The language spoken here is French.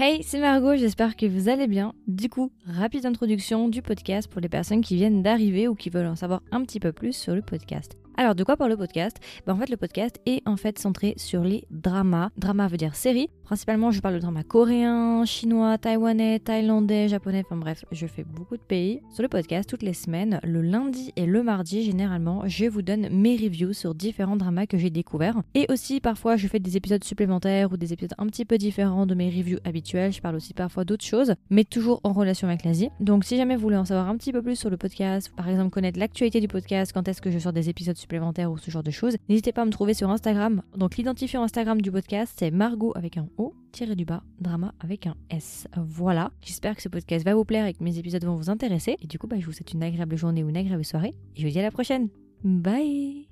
Hey, c'est Margot, j'espère que vous allez bien. Du coup, rapide introduction du podcast pour les personnes qui viennent d'arriver ou qui veulent en savoir un petit peu plus sur le podcast. Alors, de quoi parle le podcast? Ben, En fait, le podcast est en fait centré sur les dramas. Drama veut dire série. Principalement, je parle de dramas coréens, chinois, taïwanais, thaïlandais, japonais, enfin bref, je fais beaucoup de pays. Sur le podcast, toutes les semaines, le lundi et le mardi, généralement, je vous donne mes reviews sur différents dramas que j'ai découverts. Et aussi, parfois, je fais des épisodes supplémentaires ou des épisodes un petit peu différents de mes reviews habituelles. Je parle aussi parfois d'autres choses, mais toujours en relation avec l'Asie. Donc, si jamais vous voulez en savoir un petit peu plus sur le podcast, par exemple connaître l'actualité du podcast, quand est-ce que je sors des épisodes supplémentaires, ou ce genre de choses, n'hésitez pas à me trouver sur Instagram. Donc l'identifiant Instagram du podcast, c'est Margot avec un O, tiré du bas, drama avec un S. Voilà, j'espère que ce podcast va vous plaire et que mes épisodes vont vous intéresser. Et du coup, bah, je vous souhaite une agréable journée ou une agréable soirée. Et je vous dis à la prochaine. Bye